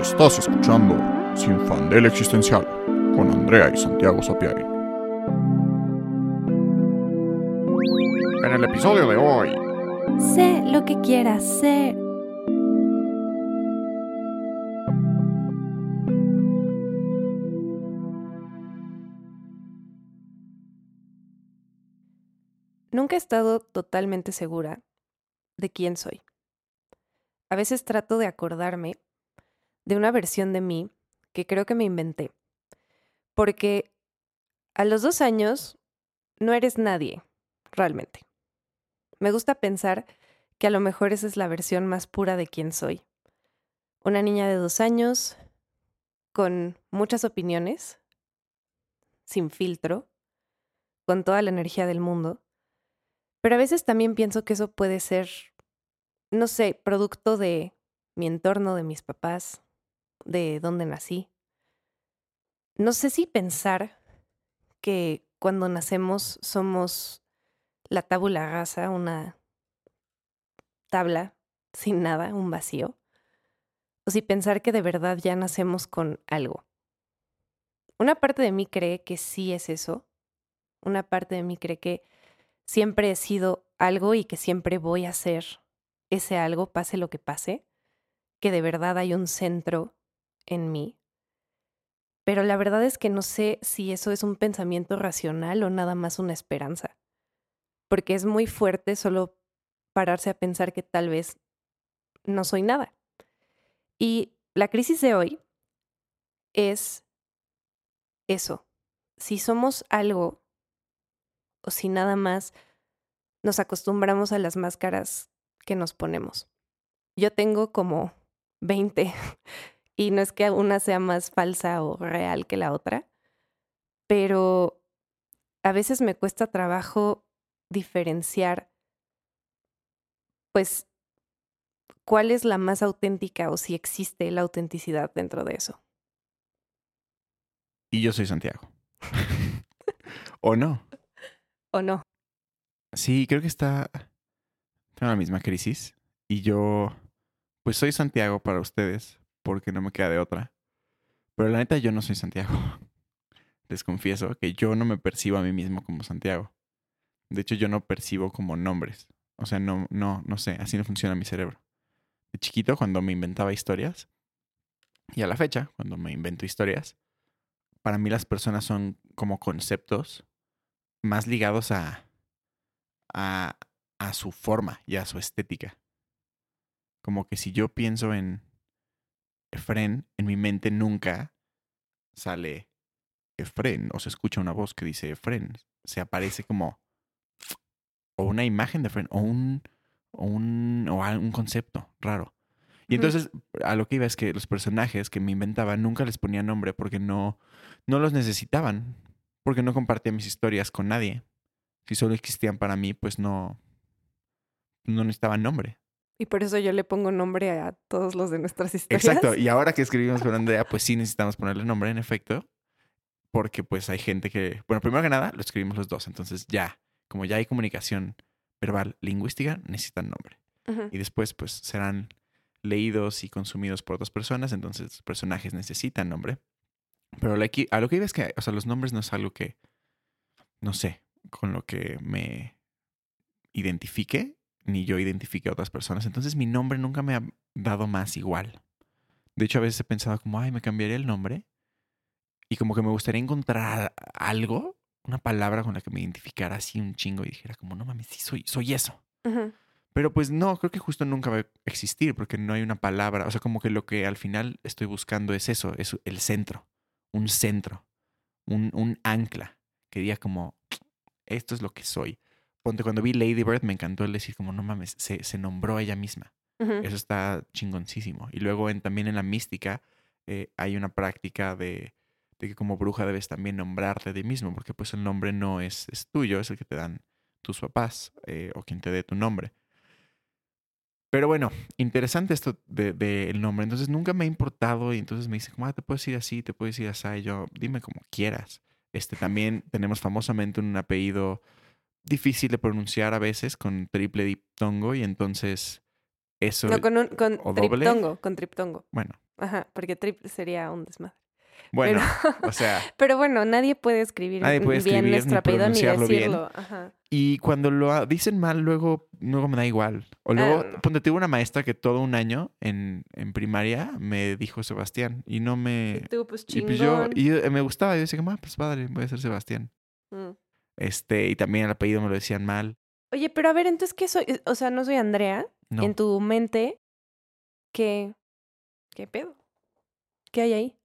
Estás escuchando Sin Fandel Existencial con Andrea y Santiago Sapiari. En el episodio de hoy, Sé lo que quieras ser. Nunca he estado totalmente segura de quién soy. A veces trato de acordarme de una versión de mí que creo que me inventé. Porque a los dos años no eres nadie, realmente. Me gusta pensar que a lo mejor esa es la versión más pura de quién soy. Una niña de dos años, con muchas opiniones, sin filtro, con toda la energía del mundo. Pero a veces también pienso que eso puede ser, no sé, producto de mi entorno, de mis papás, de dónde nací. No sé si pensar que cuando nacemos somos la tabula rasa, una tabla sin nada, un vacío, o si pensar que de verdad ya nacemos con algo. Una parte de mí cree que sí es eso, una parte de mí cree que siempre he sido algo y que siempre voy a ser ese algo, pase lo que pase, que de verdad hay un centro en mí. Pero la verdad es que no sé si eso es un pensamiento racional o nada más una esperanza porque es muy fuerte solo pararse a pensar que tal vez no soy nada. Y la crisis de hoy es eso. Si somos algo o si nada más nos acostumbramos a las máscaras que nos ponemos. Yo tengo como 20 y no es que una sea más falsa o real que la otra, pero a veces me cuesta trabajo diferenciar, pues, cuál es la más auténtica o si existe la autenticidad dentro de eso. Y yo soy Santiago. ¿O no? ¿O no? Sí, creo que está en la misma crisis. Y yo, pues soy Santiago para ustedes, porque no me queda de otra. Pero la neta, yo no soy Santiago. Les confieso que yo no me percibo a mí mismo como Santiago. De hecho, yo no percibo como nombres. O sea, no, no, no sé, así no funciona mi cerebro. De chiquito, cuando me inventaba historias, y a la fecha, cuando me invento historias, para mí las personas son como conceptos más ligados a, a, a su forma y a su estética. Como que si yo pienso en Efren, en mi mente nunca sale Efren o se escucha una voz que dice Efren. Se aparece como o una imagen de Friend o un, o un, o un concepto raro. Y entonces a lo que iba es que los personajes que me inventaba nunca les ponía nombre porque no, no los necesitaban, porque no compartía mis historias con nadie. Si solo existían para mí, pues no, no necesitaban nombre. Y por eso yo le pongo nombre a todos los de nuestras historias. Exacto. Y ahora que escribimos con Andrea, pues sí necesitamos ponerle nombre, en efecto. Porque pues hay gente que, bueno, primero que nada, lo escribimos los dos. Entonces ya, como ya hay comunicación verbal lingüística, necesitan nombre. Y después, pues, serán leídos y consumidos por otras personas, entonces los personajes necesitan nombre. Pero a lo que iba es que, o sea, los nombres no es algo que, no sé, con lo que me identifique, ni yo identifique a otras personas. Entonces mi nombre nunca me ha dado más igual. De hecho, a veces he pensado como, ay, me cambiaría el nombre. Y como que me gustaría encontrar algo una palabra con la que me identificara así un chingo y dijera como, no mames, sí, soy, soy eso. Pero pues no, creo que justo nunca va a existir porque no hay una palabra. O sea, como que lo que al final estoy buscando es eso, es el centro, un centro, un, un ancla que diga como, esto es lo que soy. Ponte, cuando vi Lady Bird me encantó el decir como, no mames, se, se nombró a ella misma. Eso está chingoncísimo. Y luego en, también en la mística eh, hay una práctica de de que como bruja debes también nombrarte de ti mismo, porque pues el nombre no es, es tuyo, es el que te dan tus papás eh, o quien te dé tu nombre. Pero bueno, interesante esto del de, nombre. Entonces nunca me ha importado y entonces me dice, como, ah, te puedes decir así, te puedes decir así. Y yo, dime como quieras. Este, también tenemos famosamente un apellido difícil de pronunciar a veces con triple diptongo y entonces eso... No, con, un, con triptongo, con triptongo. Bueno, Ajá, porque triple sería un desmadre. Bueno, o sea, Pero bueno, nadie puede escribir Nadie puede bien escribir nuestro ni apellido ni pronunciarlo bien. decirlo. Ajá. y cuando lo dicen mal, luego, luego me da igual. O luego, Ah. ponte, tuve una maestra que todo un año en, en primaria me dijo Sebastián y no me... Y tú, pues Y chingón. pues yo, y yo- me gustaba, yo decía, ah, pues padre, voy a ser Sebastián. Mm. Este, y también el apellido me lo decían mal. Oye, pero a ver, entonces, ¿qué soy? O sea, no soy Andrea. No. En tu mente, ¿qué, qué pedo? ¿Qué hay ahí?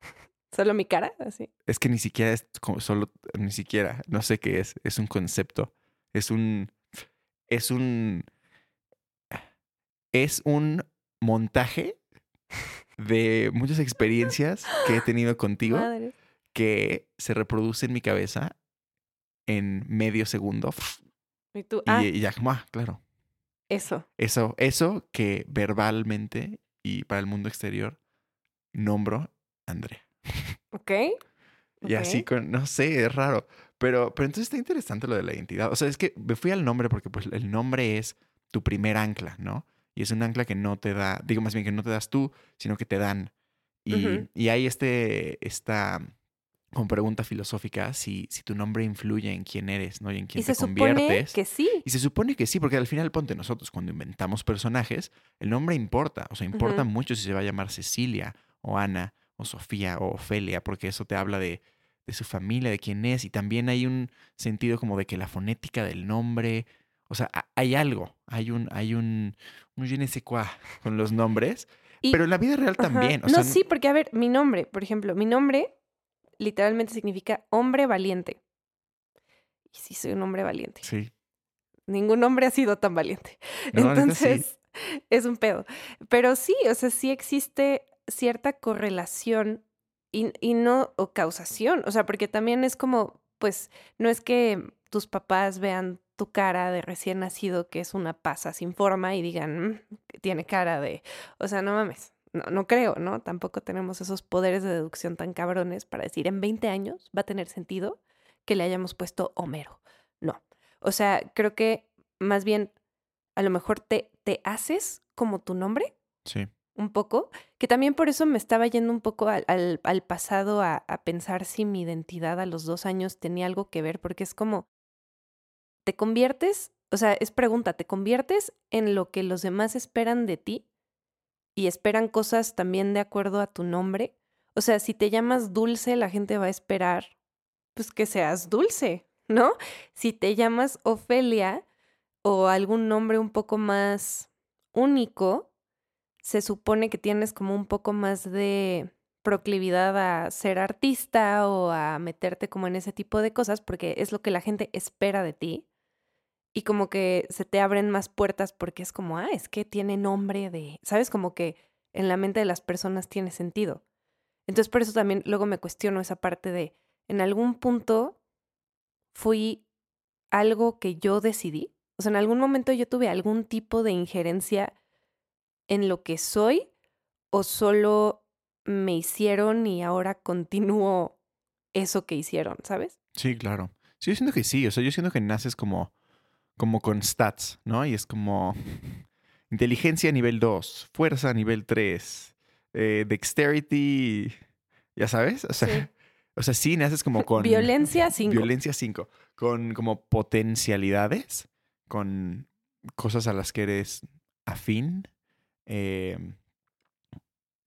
¿Solo mi cara? Así. Es que ni siquiera es como solo, ni siquiera, no sé qué es, es un concepto, es un, es un, es un montaje de muchas experiencias que he tenido contigo Madre. Que se reproduce en mi cabeza en medio segundo Y tú, ah, y ya claro, eso. eso, eso que verbalmente y para el mundo exterior nombro Andrea. ¿Ok? Y así con, no sé, es raro. Pero, pero entonces está interesante lo de la identidad. O sea, es que me fui al nombre porque pues el nombre es tu primer ancla, ¿no? Y es un ancla que no te da, digo más bien que no te das tú, sino que te dan. Y, y hay este, esta como pregunta filosófica si, si tu nombre influye en quién eres, ¿no? Y en quién Y te se supone conviertes. que sí. Y se supone que sí, porque al final, ponte nosotros, cuando inventamos personajes, el nombre importa. O sea, importa mucho si se va a llamar Cecilia o Ana o Sofía o Ofelia, porque eso te habla de, de su familia, de quién es. Y también hay un sentido como de que la fonética del nombre, o sea, ha- hay algo, hay un, hay un, un je ne sais quoi con los nombres. Y- pero en la vida real también. O no, sea, sí, porque a ver, mi nombre, por ejemplo, mi nombre literalmente significa hombre valiente. Y sí, soy un hombre valiente. Sí. Ningún hombre ha sido tan valiente. No, sí. Entonces, es un pedo. Pero sí, o sea, sí existe cierta correlación y, y no, o causación. O sea, porque también es como, pues, no es que tus papás vean tu cara de recién nacido, que es una pasa sin forma, y digan, "Mm, que tiene cara de. O sea, no mames. No, no creo, ¿no? Tampoco tenemos esos poderes de deducción tan cabrones para decir en 20 años va a tener sentido que le hayamos puesto Homero. No. O sea, creo que más bien a lo mejor te, te haces como tu nombre Sí. un poco, que también por eso me estaba yendo un poco al, al- al pasado a, a pensar si mi identidad a los dos años tenía algo que ver, porque es como, te conviertes, o sea, es pregunta, ¿te conviertes en lo que los demás esperan de ti? Y esperan cosas también de acuerdo a tu nombre. O sea, si te llamas dulce, la gente va a esperar, pues que seas dulce, ¿no? Si te llamas Ofelia o algún nombre un poco más único, se supone que tienes como un poco más de proclividad a ser artista o a meterte como en ese tipo de cosas porque es lo que la gente espera de ti y como que se te abren más puertas porque es como, ah, es que tiene nombre de, ¿sabes? Como que en la mente de las personas tiene sentido. Entonces por eso también luego me cuestiono esa parte de, en algún punto fui algo que yo decidí. O sea, en algún momento yo tuve algún tipo de injerencia en lo que soy o solo me hicieron y ahora continúo eso que hicieron, ¿sabes? Sí, claro. Sí, yo siento que sí. O sea, yo siento que naces como, como con stats, ¿no? Y es como inteligencia nivel 2, fuerza nivel 3, eh, dexterity, ya sabes. O sea, Sí. o sea, sí naces como con... Violencia 5. Violencia 5. Con como potencialidades, con cosas a las que eres afín. eh,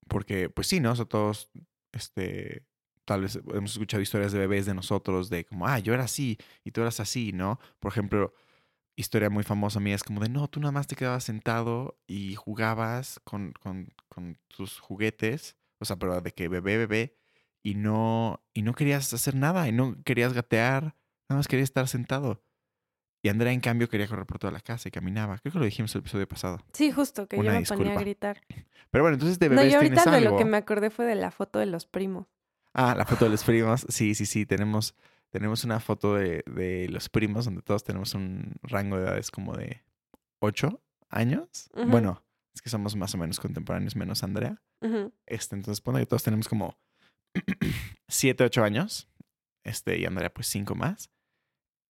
porque, pues sí, ¿no? O sea, todos, este, tal vez hemos escuchado historias de bebés de nosotros, de como, ah, yo era así y tú eras así, ¿no? Por ejemplo, historia muy famosa mía es como de, no, tú nada más te quedabas sentado y jugabas con, con, con tus juguetes, o sea, pero de que bebé, bebé, y no, y no querías hacer nada, y no querías gatear, nada más querías estar sentado. Y Andrea, en cambio, quería correr por toda la casa y caminaba. Creo que lo dijimos el episodio pasado. Sí, justo, que Una yo me ponía disculpa. a gritar. Pero bueno, entonces de No, bebés yo ahorita de algo. lo que me acordé fue de la foto de los primos. Ah, la foto de los primos. Sí, sí, sí. Tenemos, tenemos una foto de, de los primos donde todos tenemos un rango de edades como de 8 años. Ujú. Bueno, es que somos más o menos contemporáneos, menos Andrea. Ujú. Este, entonces pone que todos tenemos como 7, 8 años. Este, y Andrea, pues 5 más.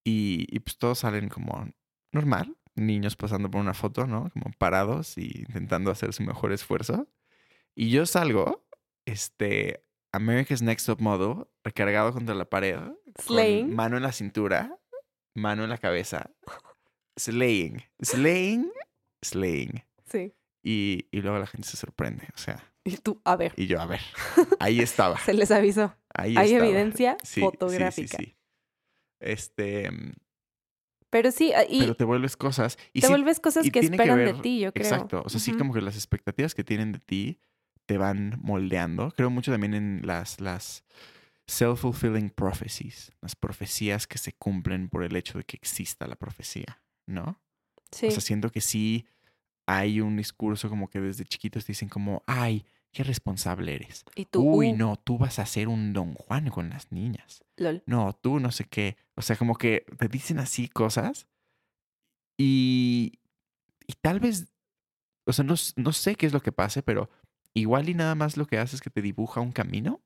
Y, y pues todos salen como normal. Niños pasando por una foto, ¿no? Como parados y intentando hacer su mejor esfuerzo. Y yo salgo, este, America's Next Top Model, recargado contra la pared, con Slaying. mano en la cintura, mano en la cabeza, slaying, slaying, slaying. Sí. Y, y luego la gente se sorprende, o sea, Y tú, a ver, y yo, a ver, ahí estaba, se les avisó. ahí Hay estaba. evidencia Sí, fotográfica. Sí, sí, Este, mm, Pero sí, ah, y pero te vuelves cosas y te sí, vuelves cosas que esperan de ti, yo creo. Exacto. O sea, sí, como que las expectativas que tienen de ti te van moldeando. Creo mucho también en las, las self-fulfilling prophecies, las profecías que se cumplen por el hecho de que exista la profecía, ¿no? Sí. O sea, siento que sí hay un discurso como que desde chiquitos te dicen como, ay, qué responsable eres. y tú, Uy, uh, no, tú vas a ser un don Juan con las niñas lol. no, tú no sé qué. O sea, como que te dicen así cosas y, y tal vez, o sea, no, no sé qué es lo que pase, pero igual y nada más lo que hace es que te dibuja un camino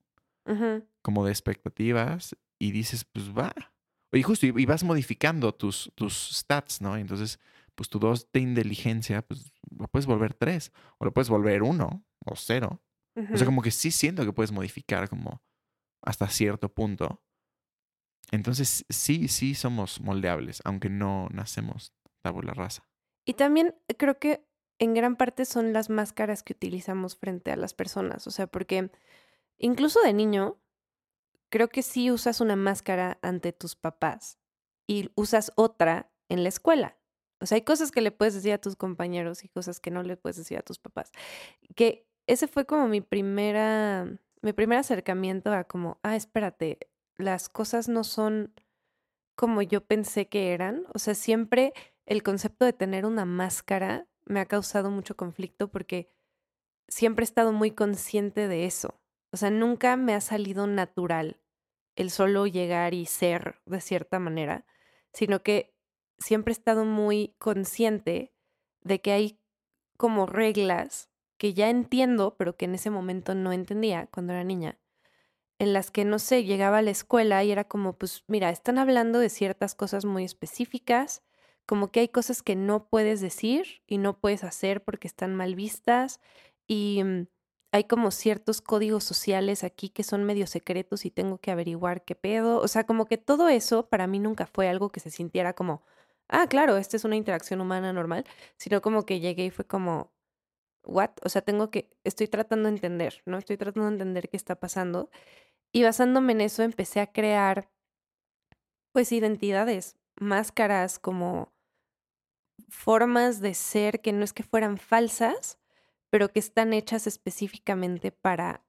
como de expectativas y dices, pues va. Oye, justo, y, y vas modificando tus, tus stats, ¿no? Y entonces, pues tu dos de inteligencia, pues lo puedes volver tres, o lo puedes volver uno, o cero. O sea, como que sí siento que puedes modificar como hasta cierto punto. Entonces, sí, sí somos moldeables, aunque no nacemos tabula rasa. Y también creo que en gran parte son las máscaras que utilizamos frente a las personas. O sea, porque incluso de niño, creo que sí usas una máscara ante tus papás y usas otra en la escuela. O sea, hay cosas que le puedes decir a tus compañeros y cosas que no le puedes decir a tus papás. Que ese fue como mi primera, mi primer acercamiento a como, ah, espérate, las cosas no son como yo pensé que eran. O sea, siempre el concepto de tener una máscara me ha causado mucho conflicto porque siempre he estado muy consciente de eso. O sea, nunca me ha salido natural el solo llegar y ser de cierta manera, sino que siempre he estado muy consciente de que hay como reglas que ya entiendo, pero que en ese momento no entendía cuando era niña, en las que, no sé, llegaba a la escuela y era como, pues mira, están hablando de ciertas cosas muy específicas, como que hay cosas que no puedes decir y no puedes hacer porque están mal vistas y mm, hay como ciertos códigos sociales aquí que son medio secretos y tengo que averiguar qué pedo. O sea, como que todo eso para mí nunca fue algo que se sintiera como, ah, claro, esta es una interacción humana normal, sino como que llegué y fue como, what? O sea, tengo que, estoy tratando de entender, ¿no? Estoy tratando de entender qué está pasando. Y basándome en eso empecé a crear, pues, identidades, máscaras, como formas de ser que no es que fueran falsas, pero que están hechas específicamente para,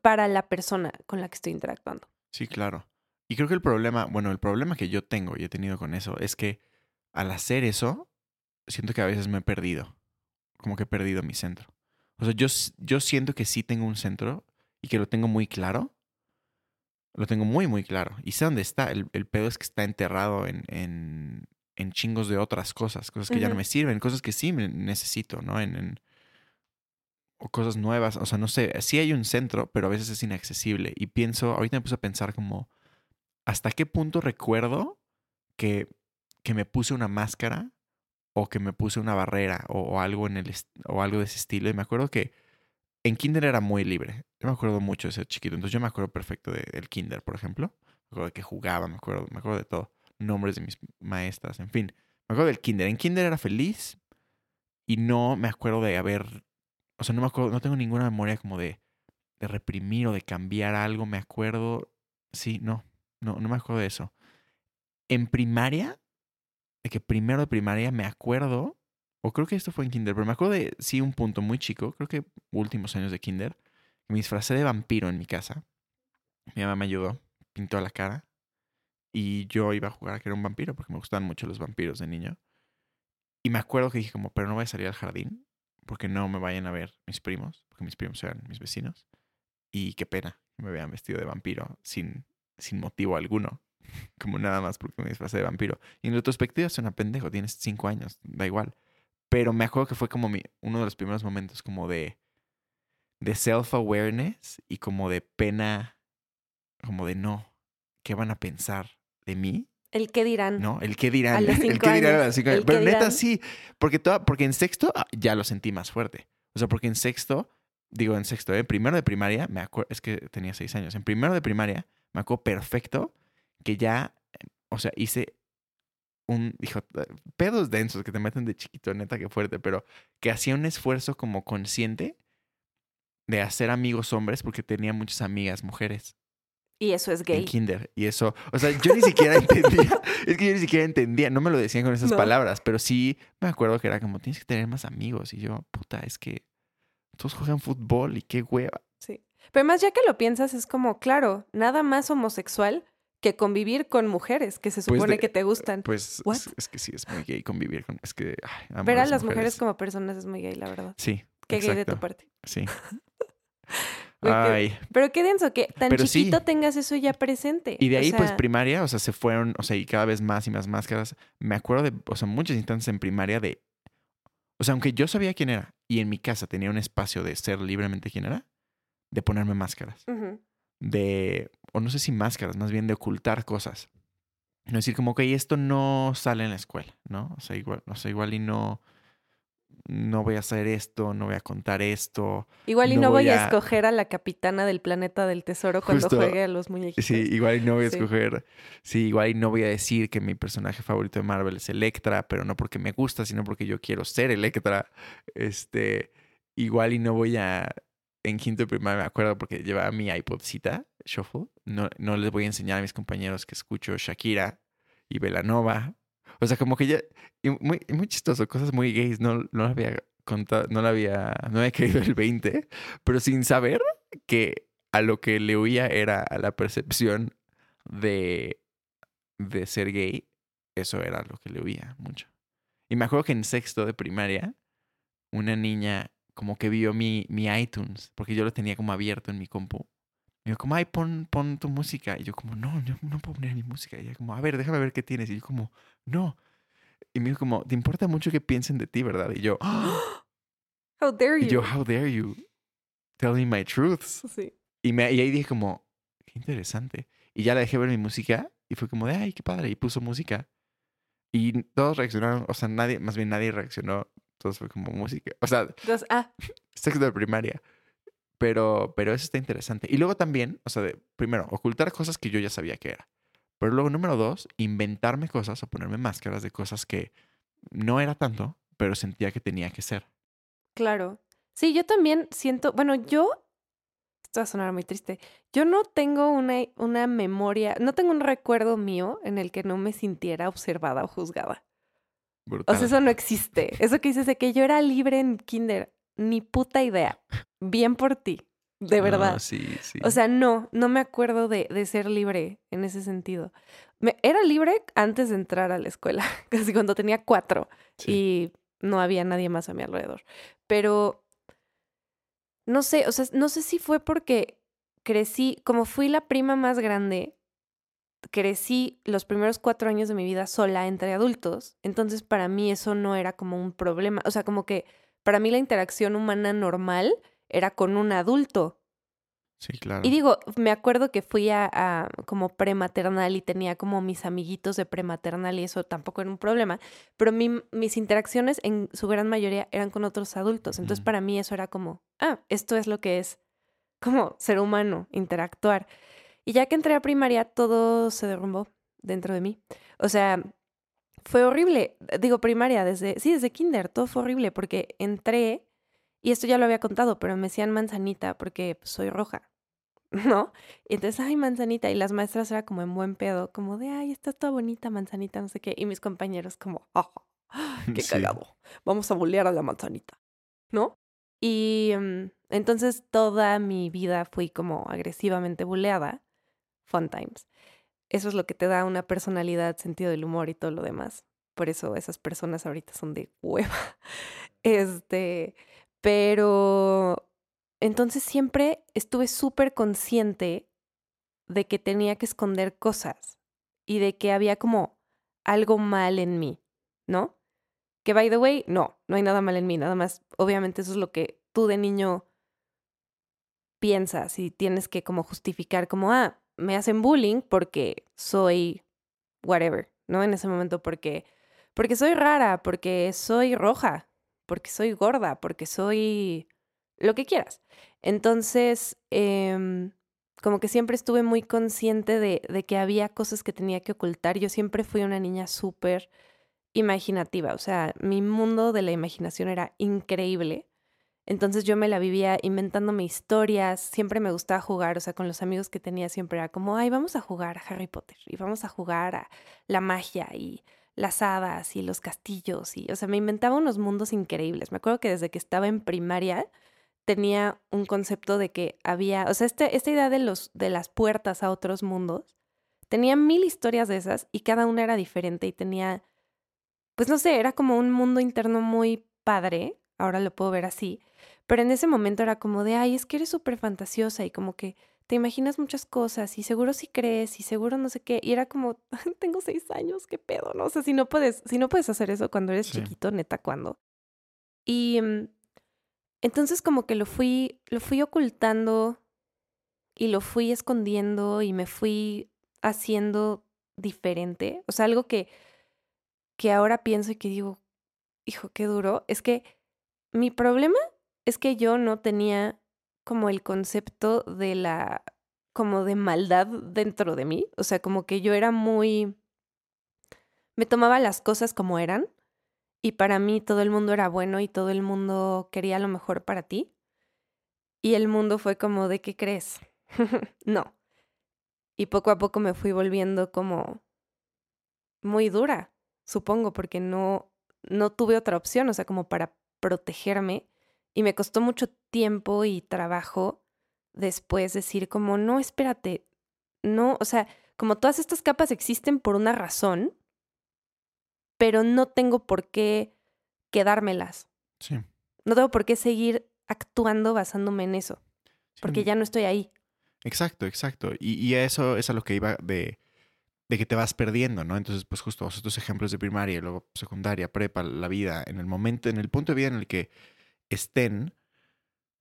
para la persona con la que estoy interactuando. Sí, claro. Y creo que el problema, bueno, el problema que yo tengo y he tenido con eso es que al hacer eso, siento que a veces me he perdido. Como que he perdido mi centro. O sea, yo, yo siento que sí tengo un centro y que lo tengo muy claro. Lo tengo muy, muy claro. Y sé dónde está. El, el pedo es que está enterrado en, en, en chingos de otras cosas. Cosas que ya no me sirven. Cosas que sí me necesito, ¿no? En, en- o cosas nuevas. O sea, no sé. Sí hay un centro, pero a veces es inaccesible. Y pienso, ahorita me puse a pensar como, ¿hasta qué punto recuerdo que, que me puse una máscara o que me puse una barrera o, o algo en el o algo de ese estilo? Y me acuerdo que en kinder era muy libre. Yo me acuerdo mucho de ser chiquito. Entonces yo me acuerdo perfecto de- del kinder, por ejemplo. Me acuerdo de que jugaba, me acuerdo, me acuerdo de todo. Nombres de mis maestras, en fin. Me acuerdo del kinder. En kinder era feliz y no me acuerdo de haber... O sea, no me acuerdo, no tengo ninguna memoria como de, de reprimir o de cambiar algo. Me acuerdo... Sí, no, no, no me acuerdo de eso. En primaria, de que primero de primaria me acuerdo, o creo que esto fue en kinder, pero me acuerdo de, sí, un punto muy chico, creo que últimos años de kinder, me disfracé de vampiro en mi casa. Mi mamá me ayudó, pintó la cara, y yo iba a jugar a que era un vampiro, porque me gustaban mucho los vampiros de niño. Y me acuerdo que dije como, pero no voy a salir al jardín, porque no me vayan a ver mis primos, porque mis primos eran mis vecinos. Y qué pena que me vean vestido de vampiro sin, sin motivo alguno. Como nada más porque me disfrazé de vampiro. Y en retrospectiva suena pendejo, tienes cinco años, da igual. Pero me acuerdo que fue como mi, uno de los primeros momentos como de, de self-awareness y como de pena, como de no, ¿qué van a pensar de mí? El qué dirán. ¿No? El qué dirán. A los el qué dirán a años, los cinco el años. qué Pero neta dirán. sí, porque, toda, porque en sexto ah, ya lo sentí más fuerte. O sea, porque en sexto digo en sexto, ¿eh? primero de primaria, me acuerdo, es que tenía seis años, en primero de primaria me acuerdo perfecto que ya, o sea, hice un, dijo, pedos densos que te meten de chiquito, neta, que fuerte, pero que hacía un esfuerzo como consciente de hacer amigos hombres porque tenía muchas amigas mujeres. Y eso es gay. En kinder. Y eso, o sea, yo ni siquiera entendía, es que yo ni siquiera entendía, no me lo decían con esas No. palabras, pero sí me acuerdo que era como, tienes que tener más amigos. Y yo, puta, es que todos juegan fútbol y qué hueva. Sí. Pero más ya que lo piensas, es como, claro, nada más homosexual que convivir con mujeres que se Pues supone de- que te gustan. Pues es, es que sí, es muy gay convivir con, es que, ay, Ver a las mujeres como personas es muy gay, la verdad. Sí, Qué gay de tu exacto, parte. Sí. Ay, Pero qué denso que tan Pero sí. chiquito tengas eso ya presente. Y de O ahí, pues, primaria, o sea, se fueron, o sea, y cada vez más y más máscaras. Me acuerdo de, o sea, muchas instancias en primaria de, o sea, aunque yo sabía quién era y en mi casa tenía un espacio de ser libremente quién era, de ponerme máscaras. De, o no sé si máscaras, más bien de ocultar cosas. No decir como que esto no sale en la escuela, ¿no? O sea, igual, o sea, igual y no, no voy a hacer esto, no voy a contar esto. Igual y no, no voy voy a a- escoger a la capitana del planeta del tesoro cuando Justo. juegue a los muñequitos. Sí, igual y no voy a Sí. escoger. Sí, igual y no voy a decir que mi personaje favorito de Marvel es Electra, pero no porque me gusta, sino porque yo quiero ser Electra. Este, igual y no voy a. En quinto de primaria me acuerdo porque llevaba mi iPodcita Shuffle. No, no les voy a enseñar a mis compañeros que escucho Shakira y Belanova. O sea, como que ya. y muy, muy chistoso, cosas muy gays. No, no lo había contado, no lo había. No había caído el 20, pero sin saber que a lo que le huía era a la percepción de, de ser gay, eso era lo que le huía mucho. Y me acuerdo que en sexto de primaria, una niña como que vio mi, mi iTunes, porque yo lo tenía como abierto en mi compu. Me dijo como, ay, pon, pon tu música. Y yo como, no, no, no puedo poner mi música. Y ella como, a ver, déjame ver qué tienes. Y yo como, no. Y me dijo como, te importa mucho que piensen de ti, ¿verdad? Y yo, "Ah". How dare you. y yo, how dare you tell me my truths. Sí. Y, me, y ahí dije como, qué interesante. Y ya la dejé ver mi música y fue como de, ay, qué padre. Y puso música. Y todos reaccionaron, o sea, nadie, más bien nadie reaccionó. Todos fue como música. O sea, Entonces, ah, sexto de primaria. Pero, pero eso está interesante. Y luego también, o sea, de- primero, ocultar cosas que yo ya sabía que era. Pero luego, número dos, inventarme cosas o ponerme máscaras de cosas que no era tanto, pero sentía que tenía que ser. claro. Sí, yo también siento, bueno, yo, esto va a sonar muy triste, yo no tengo una, una memoria, no tengo un recuerdo mío en el que no me sintiera observada o juzgada. O Brutal. sea, eso no existe. Eso que dices de que yo era libre en kinder, ni puta idea. Bien por ti, de No, verdad. sí, sí. O sea, no, no me acuerdo de, de ser libre en ese sentido. Me, era libre antes de entrar a la escuela, casi cuando tenía cuatro Sí. y no había nadie más a mi alrededor. Pero no sé, o sea, no sé si fue porque crecí, como fui la prima más grande, crecí los primeros cuatro años de mi vida sola entre adultos, entonces para mí eso no era como un problema, o sea, como que para mí la interacción humana normal era con un adulto. Sí, claro. Y digo, me acuerdo que fui a, a como prematernal y tenía como mis amiguitos de prematernal y eso tampoco era un problema, pero mi- mis interacciones en su gran mayoría eran con otros adultos. Entonces para mí eso era como, ah, esto es lo que es como ser humano, interactuar. Y ya que entré a primaria, todo se derrumbó dentro de mí. O sea, fue horrible. Digo, primaria, desde, sí, desde kinder, todo fue horrible porque entré, y esto ya lo había contado, pero me decían manzanita porque pues, soy roja, ¿no? Y entonces, ay, manzanita, y las maestras era como en buen pedo, como de, ay, estás toda bonita, manzanita, no sé qué, y mis compañeros como, "Ah, qué Sí. cagado, vamos a bullear a la manzanita, ¿no? Y mm, entonces toda mi vida fui como agresivamente buleada, fun times. Eso es lo que te da una personalidad, sentido del humor y todo lo demás. Por eso esas personas ahorita son de hueva. Este, pero entonces siempre estuve súper consciente de que tenía que esconder cosas y de que había como algo mal en mí, ¿no? Que by the way, no, no hay nada mal en mí, nada más, obviamente eso es lo que tú de niño piensas y tienes que como justificar como, ah, me hacen bullying porque soy whatever, ¿no? En ese momento porque porque soy rara, porque soy roja, porque soy gorda, porque soy lo que quieras. Entonces, em, como que siempre estuve muy consciente de, de, que había cosas que tenía que ocultar. Yo siempre fui una niña súper imaginativa, o sea, mi mundo de la imaginación era increíble. Entonces yo me la vivía inventándome historias, siempre me gustaba jugar, o sea, con los amigos que tenía siempre era como, ay, vamos a jugar a Harry Potter y vamos a jugar a la magia y las hadas y los castillos y, o sea, me inventaba unos mundos increíbles. Me acuerdo que desde que estaba en primaria tenía un concepto de que había, o sea, este, esta idea de, los, de las puertas a otros mundos, tenía mil historias de esas y cada una era diferente y tenía, pues no sé, era como un mundo interno muy padre, ahora lo puedo ver así, pero en ese momento era como de, ay, es que eres súper fantasiosa y como que te imaginas muchas cosas y seguro si crees y seguro no sé qué. Y era como, tengo seis años, qué pedo, ¿no? O sea, si no puedes, si no puedes hacer eso cuando eres chiquito, neta, ¿cuándo? Y mm, entonces como que lo fui, lo fui ocultando y lo fui escondiendo y me fui haciendo diferente. O sea, algo que, que ahora pienso y que digo, hijo, qué duro, es que mi problema es que yo no tenía como el concepto de la, como de maldad dentro de mí. O sea, como que yo era muy, me tomaba las cosas como eran y para mí todo el mundo era bueno y todo el mundo quería lo mejor para ti. Y el mundo fue como, ¿de qué crees? no. Y poco a poco me fui volviendo como muy dura, supongo, porque no, no tuve otra opción, o sea, como para protegerme. Y me costó mucho tiempo y trabajo después decir como, no, espérate, no, o sea, como todas estas capas existen por una razón pero no tengo por qué quedármelas. Sí. No tengo por qué seguir actuando basándome en eso, porque ya no estoy ahí. Exacto, exacto. Y, y eso es a lo que iba de, de que te vas perdiendo, ¿no? Entonces, pues justo estos ejemplos de primaria, luego secundaria, prepa, la vida, en el momento, en el punto de vida en el que estén,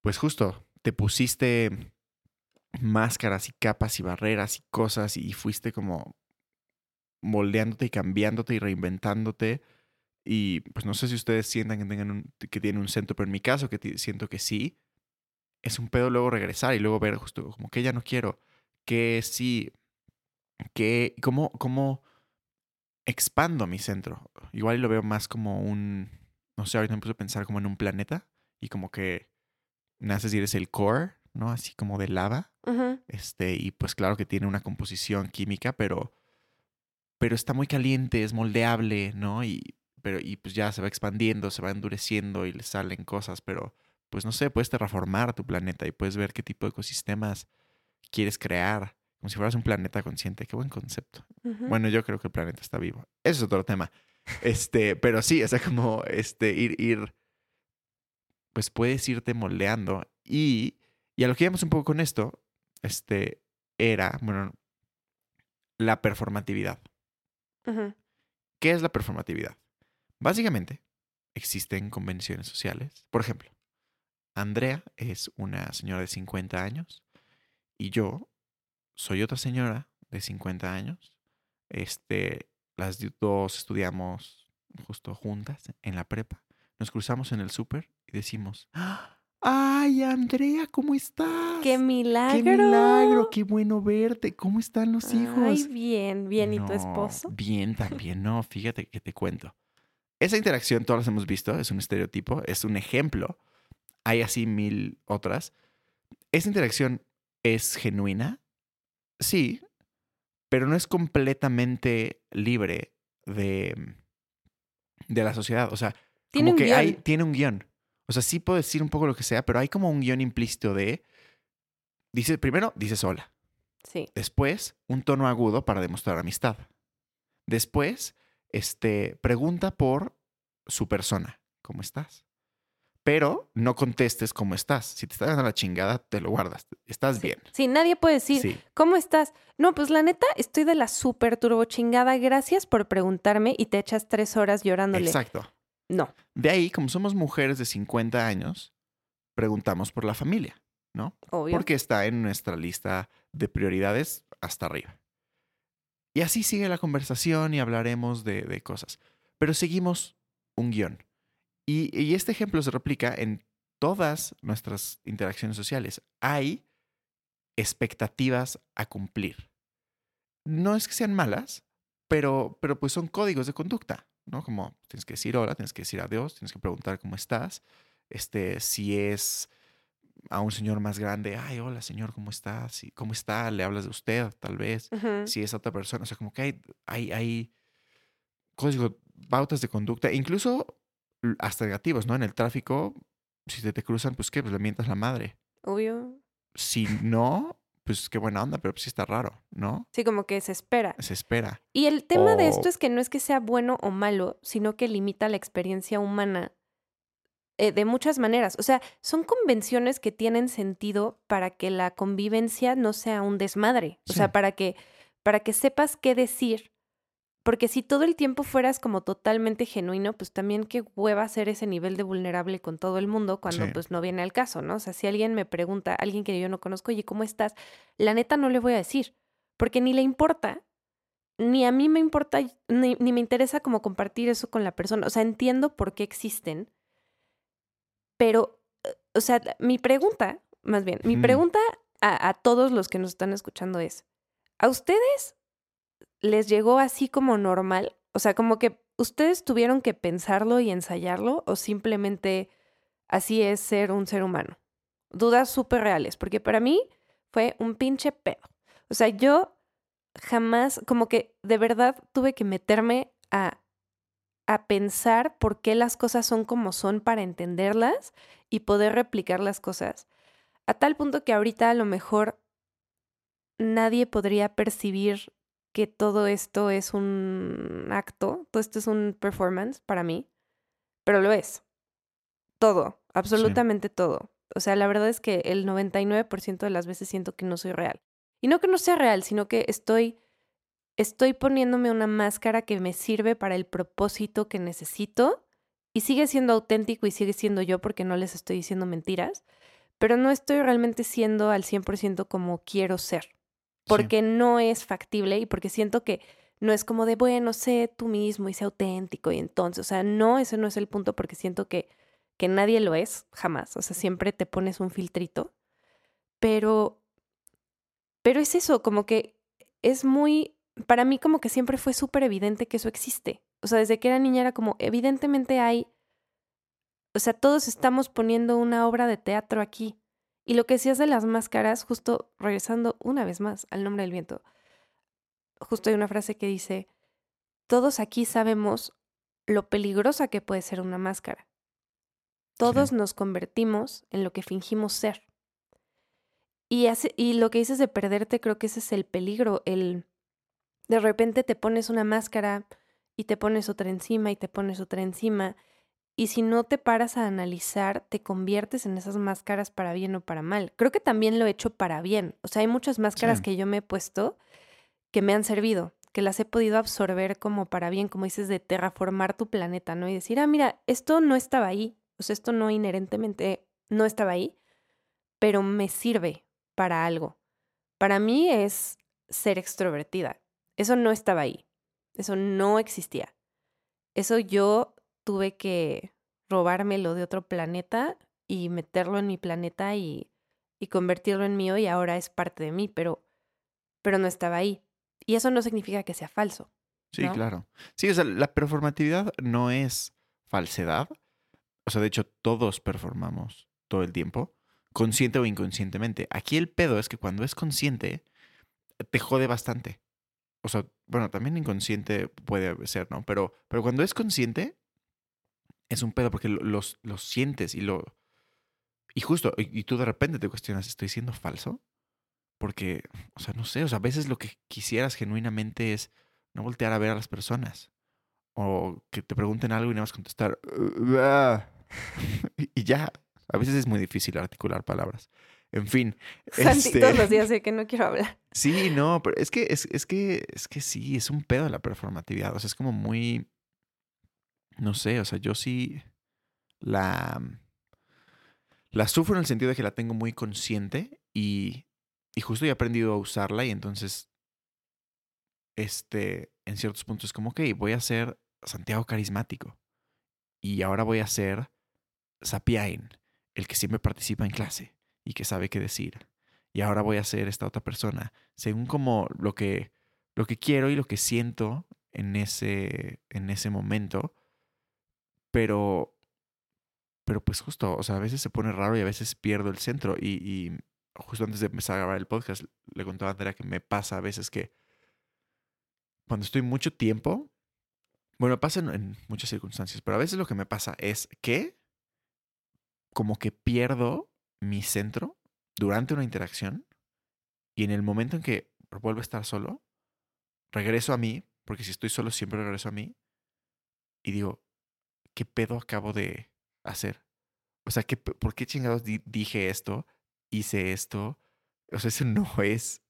pues justo te pusiste máscaras y capas y barreras y cosas y fuiste como moldeándote y cambiándote y reinventándote. Y pues no sé si ustedes sientan que, tengan un, que tienen un centro, pero en mi caso, que siento que sí, es un pedo luego regresar y luego ver justo como que ya no quiero, que sí, que cómo, cómo expando mi centro. Igual lo veo más como un, no sé, ahorita me puse a pensar como en un planeta y como que naces y eres el core, ¿no? Así como de lava. Este, y pues claro que tiene una composición química, pero pero está muy caliente, es moldeable, ¿no? Y, pero, y pues ya se va expandiendo, se va endureciendo y le salen cosas, pero pues no sé, puedes terraformar tu planeta y puedes ver qué tipo de ecosistemas quieres crear, como si fueras un planeta consciente. Qué buen concepto. Bueno, yo creo que el planeta está vivo. Eso es otro tema. Este, pero sí, o sea, como este, ir, ir, pues puedes irte moldeando. Y, y a lo que íbamos un poco con esto, este, era, bueno, la performatividad. ¿Qué es la performatividad? Básicamente, existen convenciones sociales. Por ejemplo, Andrea es una señora de 50 años y yo soy otra señora de 50 años. Este, las dos estudiamos justo juntas en la prepa. Nos cruzamos en el súper y decimos. Ay, Andrea, ¿cómo estás? ¡Qué milagro! ¡Qué milagro! ¡Qué bueno verte! ¿Cómo están los hijos? Ay, bien, bien. ¿Y tu esposo? Bien, también. No, fíjate que te cuento. Esa interacción todas las hemos visto, es un estereotipo, es un ejemplo. Hay así mil otras. ¿Esa interacción es genuina? Sí, pero no es completamente libre de, de la sociedad. O sea, ¿Tiene como un que hay, guion? tiene un guion. O sea, sí puedo decir un poco lo que sea, pero hay como un guion implícito de. Dice, primero, dices hola. Sí. Después, un tono agudo para demostrar amistad. Después, este, pregunta por su persona. ¿Cómo estás? Pero no contestes cómo estás. Si te estás dando la chingada, te lo guardas. Estás bien. Sí, nadie puede decir, Sí. ¿cómo estás? No, pues la neta, estoy de la super turbo chingada. Gracias por preguntarme y te echas tres horas llorándole. Exacto. No. De ahí, como somos mujeres de 50 años, preguntamos por la familia, ¿no? Obvio. Porque está en nuestra lista de prioridades hasta arriba. Y así sigue la conversación y hablaremos de, de cosas. Pero seguimos un guion. Y, y este ejemplo se replica en todas nuestras interacciones sociales hay expectativas a cumplir. No es que sean malas, pero, pero pues son códigos de conducta, ¿no? Como tienes que decir hola, tienes que decir adiós, tienes que preguntar cómo estás. Este, si es a un señor más grande, ay, hola señor, ¿cómo está? ¿Cómo está? Le hablas de usted, tal vez. Si es otra persona, o sea, como que hay, hay, hay códigos, pautas de conducta, incluso hasta negativos, ¿no? En el tráfico, si te, te cruzan, pues qué, pues le mientas la madre. Obvio. Si no, pues qué buena onda, pero pues sí está raro, ¿no? Sí, como que se espera. Se espera. Y el tema de esto es que no es que sea bueno o malo, sino que limita la experiencia humana eh, de muchas maneras. O sea, son convenciones que tienen sentido para que la convivencia no sea un desmadre. O sea, para que, para que sepas qué decir. Porque si todo el tiempo fueras como totalmente genuino, pues también qué hueva ser ese nivel de vulnerable con todo el mundo cuando pues no viene al caso, ¿no? O sea, si alguien me pregunta, alguien que yo no conozco, oye, ¿cómo estás? La neta no le voy a decir, porque ni le importa, ni a mí me importa, ni, ni me interesa como compartir eso con la persona. O sea, entiendo por qué existen, pero, eh, o sea, mi pregunta, más bien, mi pregunta a, todos los que nos están escuchando es, ¿a ustedes les llegó así como normal? O sea, como que ustedes tuvieron que pensarlo y ensayarlo o simplemente así es ser un ser humano. Dudas súper reales, porque para mí fue un pinche pedo. O sea, yo jamás, como que de verdad tuve que meterme a a pensar por qué las cosas son como son para entenderlas y poder replicar las cosas. A tal punto que ahorita a lo mejor nadie podría percibir que todo esto es un acto, todo esto es un performance para mí, pero lo es. Todo, absolutamente todo. O sea, la verdad es que el 99% de las veces siento que no soy real. Y no que no sea real, sino que estoy estoy poniéndome una máscara que me sirve para el propósito que necesito y sigue siendo auténtico y sigue siendo yo porque no les estoy diciendo mentiras, pero no estoy realmente siendo al 100% como quiero ser, porque no es factible y porque siento que no es como de, bueno, sé tú mismo y sé auténtico y entonces, o sea, no, ese no es el punto porque siento que, que nadie lo es, jamás, o sea, siempre te pones un filtrito, pero, pero es eso, como que es muy para mí como que siempre fue súper evidente que eso existe. O sea, desde que era niña era como, evidentemente hay, o sea, todos estamos poniendo una obra de teatro aquí. Y lo que decías de las máscaras, justo regresando una vez más al nombre del viento, justo hay una frase que dice, todos aquí sabemos lo peligrosa que puede ser una máscara. Todos nos convertimos en lo que fingimos ser. Y, hace, y lo que dices de perderte, creo que ese es el peligro, el de repente te pones una máscara y te pones otra encima y te pones otra encima. Y si no te paras a analizar, te conviertes en esas máscaras para bien o para mal. Creo que también lo he hecho para bien. O sea, hay muchas máscaras que yo me he puesto que me han servido, que las he podido absorber como para bien, como dices, de terraformar tu planeta, ¿no? Y decir, ah, mira, esto no estaba ahí. O sea, esto no inherentemente no estaba ahí, pero me sirve para algo. Para mí es ser extrovertida. Eso no estaba ahí. Eso no existía. Eso yo tuve que robármelo de otro planeta y meterlo en mi planeta y, y convertirlo en mío y ahora es parte de mí, pero, pero no estaba ahí. Y eso no significa que sea falso. Sí, claro. Sí, o sea, la performatividad no es falsedad. O sea, de hecho, todos performamos todo el tiempo, consciente o inconscientemente. Aquí el pedo es que cuando es consciente, te jode bastante o sea, bueno, también inconsciente puede ser, ¿no? Pero, pero cuando es consciente, es un pedo porque lo, sientes y lo... Y justo, y, tú de repente te cuestionas, ¿estoy siendo falso? Porque, o sea, no sé, o sea, a veces lo que quisieras genuinamente es no voltear a ver a las personas. O que te pregunten algo y no vas a contestar. y ya. A veces es muy difícil articular palabras. En fin. Santi, todos los este días sé que no quiero hablar. Sí, no, pero es que, es, que, es que sí, es un pedo la performatividad. O sea, es como muy. No sé, o sea, yo sí la. La sufro en el sentido de que la tengo muy consciente y, y justo he aprendido a usarla y entonces. Este, en ciertos puntos, es como, ok, voy a ser Santiago carismático. Y ahora voy a ser Sapiain el que siempre participa en clase y que sabe qué decir. Y ahora voy a ser esta otra persona, según como lo que, lo que quiero y lo que siento en ese, en ese momento. Pero, pero pues justo, o sea, a veces se pone raro y a veces pierdo el centro. Y, justo antes de empezar a grabar el podcast, le contaba a Andrea que me pasa a veces que cuando estoy mucho tiempo, bueno, pasa en muchas circunstancias, pero a veces lo que me pasa es que como que pierdo mi centro durante una interacción y en el momento en que vuelvo a estar solo, regreso a mí, porque si estoy solo siempre regreso a mí y digo, ¿qué pedo acabo de hacer? O sea, ¿qué, ¿por qué chingados di- dije esto? Hice esto. O sea, eso no es,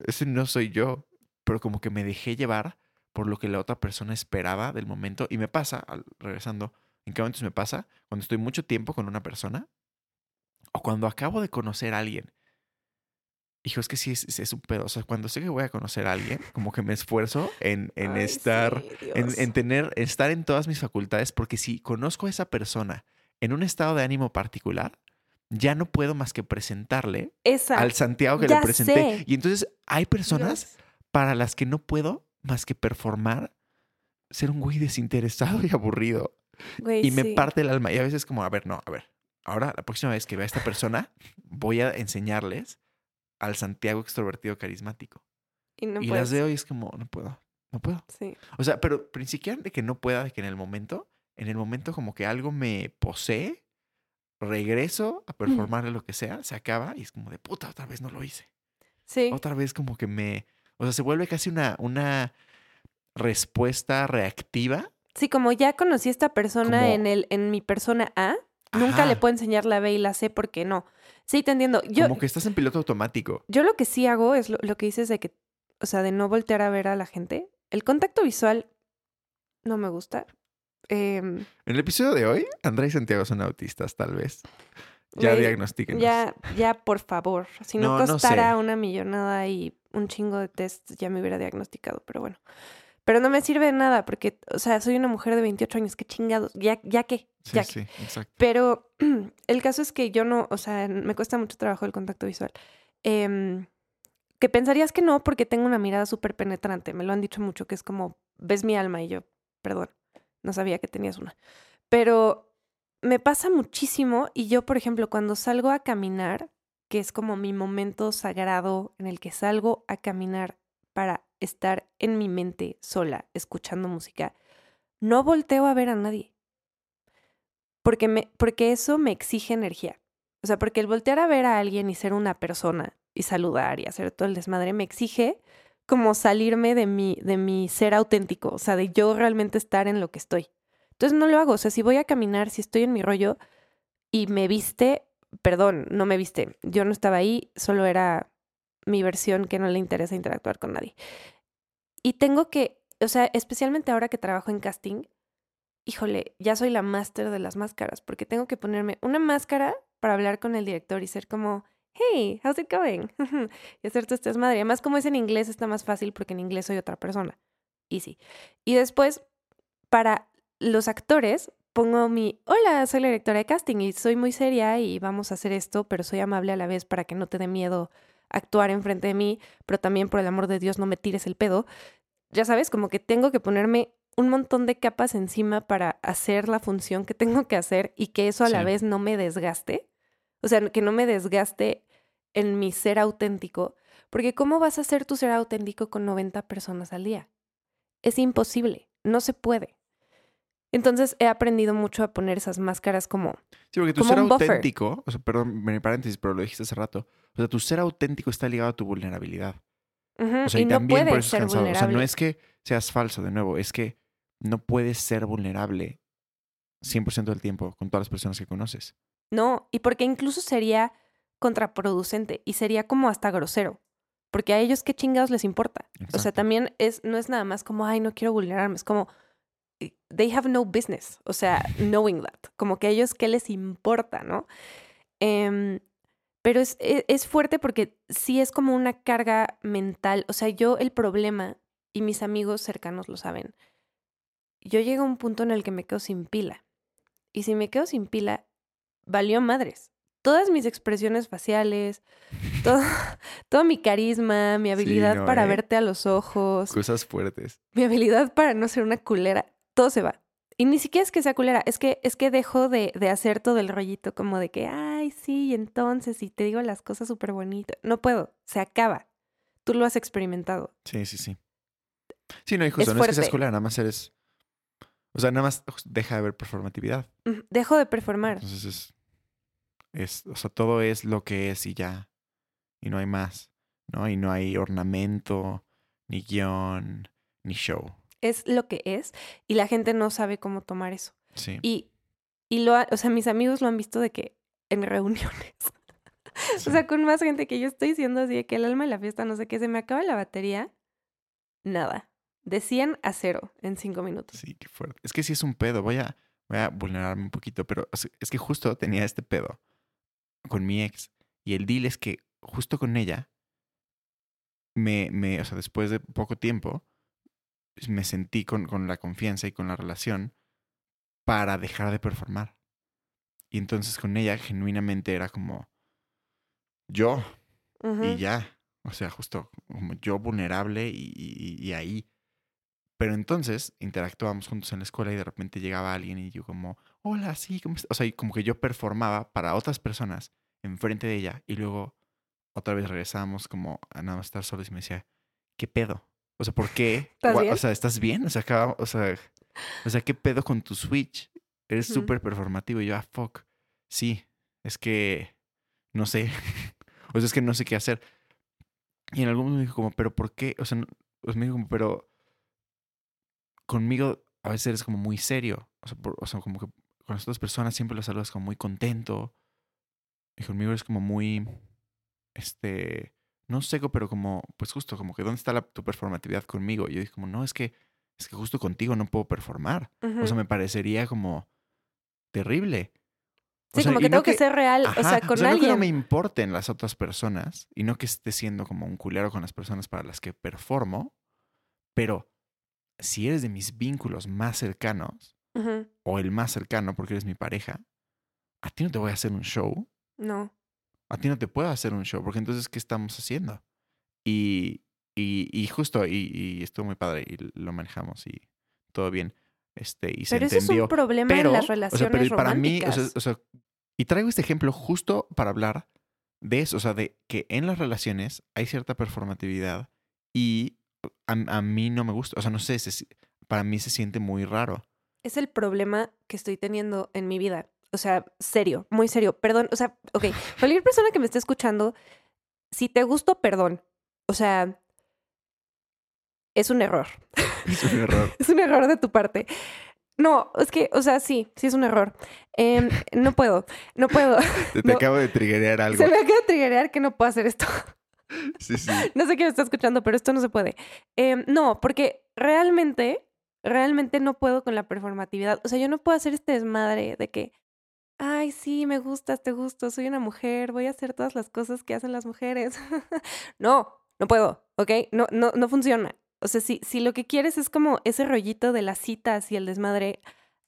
eso no soy yo, pero como que me dejé llevar por lo que la otra persona esperaba del momento. Y me pasa, al- regresando, ¿en qué momentos me pasa? Cuando estoy mucho tiempo con una persona o cuando acabo de conocer a alguien. Hijo, es que sí, es, es un pedo. O sea, cuando sé que voy a conocer a alguien, como que me esfuerzo en, en Ay, estar, sí, en, tener, estar en todas mis facultades, porque si conozco a esa persona en un estado de ánimo particular, ya no puedo más que presentarle Esa. al Santiago que ya le presenté. sé. Y entonces hay personas Dios. para las que no puedo más que performar ser un güey desinteresado y aburrido. Güey, Y me sí. parte el alma. Y a veces como, a ver, no, a ver. Ahora, la próxima vez que vea a esta persona, voy a enseñarles al Santiago extrovertido carismático. Y no y las veo y es como, no puedo, no puedo. Sí. O sea, pero ni siquiera de que no pueda, de que en el momento, en el momento como que algo me posee, regreso a performarle lo que sea, se acaba y es como de puta, otra vez no lo hice. Sí. Otra vez como que me, o sea, se vuelve casi una, una respuesta reactiva. Sí, como ya conocí a esta persona Como- en el, en mi persona A, nunca le puedo enseñar la B y la C porque no. Sí, te entiendo. Yo, como que estás en piloto automático. yo lo que sí hago es lo, lo que dices de que, o sea, de no voltear a ver a la gente. El contacto visual no me gusta. Em, En el episodio de hoy, Andrea y Santiago son autistas, tal vez. Ya Güey, diagnostíquenos. ya, ya, por favor. Si no, No, no costara sé. una millonada y un chingo de tests, ya me hubiera diagnosticado, pero bueno. Pero no me sirve de nada porque, o sea, soy una mujer de 28 años, qué chingados. Ya, ya qué, Sí, ya qué. sí, exacto. Pero el caso es que yo no, o sea, me cuesta mucho trabajo el contacto visual. Em, que pensarías que no, porque tengo una mirada súper penetrante. Me lo han dicho mucho, que es como, ves mi alma y yo, perdón, no sabía que tenías una. Pero me pasa muchísimo y yo, por ejemplo, cuando salgo a caminar, que es como mi momento sagrado en el que salgo a caminar para estar en mi mente sola, escuchando música, no volteo a ver a nadie porque, me, porque eso me exige energía. O sea, porque el voltear a ver a alguien y ser una persona y saludar y hacer todo el desmadre me exige como salirme de mi, de mi ser auténtico, o sea, de yo realmente estar en lo que estoy. Entonces no lo hago, o sea, si voy a caminar, si estoy en mi rollo y me viste, perdón, no me viste, yo no estaba ahí, solo era mi versión que no le interesa interactuar con nadie. Y tengo que, o sea, especialmente ahora que trabajo en casting, híjole, ya soy la máster de las máscaras, porque tengo que ponerme una máscara para hablar con el director y ser como, hey, how's it going? y hacer tu estas madre. Además, como es en inglés, está más fácil porque en inglés soy otra persona. Easy. Y después, para los actores, pongo mi, hola, soy la directora de casting y soy muy seria y vamos a hacer esto, pero soy amable a la vez para que no te dé miedo actuar enfrente de mí, pero también por el amor de Dios no me tires el pedo. Ya sabes, como que tengo que ponerme un montón de capas encima para hacer la función que tengo que hacer y que eso a la vez no me desgaste. O sea, que no me desgaste en mi ser auténtico. Porque ¿cómo vas a hacer tu ser auténtico con 90 personas al día? Es imposible, no se puede. Entonces he aprendido mucho a poner esas máscaras como, Sí, porque tu ser auténtico, o sea, perdón, mi paréntesis, pero lo dijiste hace rato. O sea, tu ser auténtico está ligado a tu vulnerabilidad. ujú, O sea, y y, no también por puedes eso es cansado. O sea, vulnerable. no es que seas falso, de nuevo, es que no puedes ser vulnerable 100% del tiempo con todas las personas que conoces. No, y porque incluso sería contraproducente y sería como hasta grosero. Porque a ellos qué chingados les importa. O sea, también es, no es nada más como, ay, no quiero vulnerarme, es como, they have no business. O sea, knowing that. Como que a ellos qué les importa, ¿no? Em, pero es, e- es fuerte porque sí es como una carga mental. O sea, yo el problema, y mis amigos cercanos lo saben, yo llego a un punto en el que me quedo sin pila. Y si me quedo sin pila, valió madres. Todas mis expresiones faciales, todo, todo mi carisma, mi habilidad no, para ¿eh? verte a los ojos, Cosas fuertes. mi habilidad para no ser una culera, todo se va. Y ni siquiera es que sea culera, es que, es que dejo de, de hacer todo el rollito como de que, ay, sí, y entonces, y te digo las cosas súper bonitas. No puedo, se acaba. Tú lo has experimentado. Sí, sí, sí. Sí, no, y justo, Es no es que seas culera, nada más eres. O sea, nada más deja de haber performatividad. Dejo de performar. Entonces es. es o sea, todo es lo que es y ya. Y no hay más. ¿No? Y no hay ornamento, ni guion, ni show. Es lo que es y la gente no sabe cómo tomar eso. Sí. Y, y lo, ha- o sea, mis amigos lo han visto de que en reuniones. sí. O sea, con más gente que yo estoy diciendo así de que el alma de la fiesta, no sé qué, se me acaba la batería. Nada. De 100 a 0 en 5 minutos. Sí, qué fuerte. Es que sí es un pedo. Voy a, voy a vulnerarme un poquito, pero es- que justo tenía este pedo con mi ex. Y el deal es que justo con ella, me, me, o sea, después de poco tiempo, me sentí con, con la confianza y con la relación para dejar de performar. Y entonces con ella genuinamente era como yo y ya. O sea, justo como yo vulnerable y, y- y ahí. Pero entonces interactuábamos juntos en la escuela y de repente llegaba alguien y yo como, hola, sí, ¿cómo estás? O sea, y como que yo performaba para otras personas enfrente de ella y luego otra vez regresábamos como a nada más estar solos y me decía, ¿qué pedo? O sea, ¿por qué? ¿Estás Gua- bien? O sea, ¿estás bien? O sea, acaba- o sea, o sea, ¿qué pedo con tu Switch? Eres Ujú. súper performativo. Y yo, ah, fuck. Sí, es que no sé. o sea, es que no sé qué hacer. Y en algún momento me dijo como, ¿pero por qué? O sea, no- pues me dijo como, pero conmigo a veces eres como muy serio. O sea, por- o sea, como que con las otras personas siempre los saludas como muy contento. Y conmigo eres como muy, este, no seco, pero como, pues justo, como que ¿dónde está la- tu performatividad conmigo? Y yo dije como, no, es que, es que justo contigo no puedo performar. O sea, me parecería como terrible. O Sí, sea, como que no tengo que, ser real, o sea, con no que alguien. no me importen las otras personas y no que esté siendo como un culero con las personas para las que performo, pero si eres de mis vínculos más cercanos o el más cercano porque eres mi pareja, a ti no te voy a hacer un show, No. A ti no te puedo hacer un show porque entonces ¿qué estamos haciendo? Y, y, y justo, y, y estuvo muy padre y lo manejamos y todo bien. Este, y Pero se ese es entendió. un problema pero, en las o sea, relaciones pero para mí, o sea, románticas. o sea, y traigo este ejemplo justo para hablar de eso, o sea, de que en las relaciones hay cierta performatividad y a, a mí no me gusta, o sea, no sé, se para mí se siente muy raro. Es el problema que estoy teniendo en mi vida. O sea, serio, muy serio. Perdón, o sea, ok, cualquier persona que me esté escuchando, si te gusto, perdón. O sea, es un error. Es un error. Es un error de tu parte. No, es que, o sea, sí, sí es un error. Em, no puedo, no puedo. Te, te No. acabo de triggerear algo. Se me acaba de triggerear que no puedo hacer esto. Sí, sí. No sé quién me está escuchando, pero esto no se puede. Em, no, porque realmente, realmente no puedo con la performatividad. O sea, yo no puedo hacer este desmadre de que, ay, sí, me gustas, te gusto, soy una mujer, voy a hacer todas las cosas que hacen las mujeres. no, no puedo, ¿ok? No, no, no funciona. O sea, si, si lo que quieres es como ese rollito de las citas y el desmadre,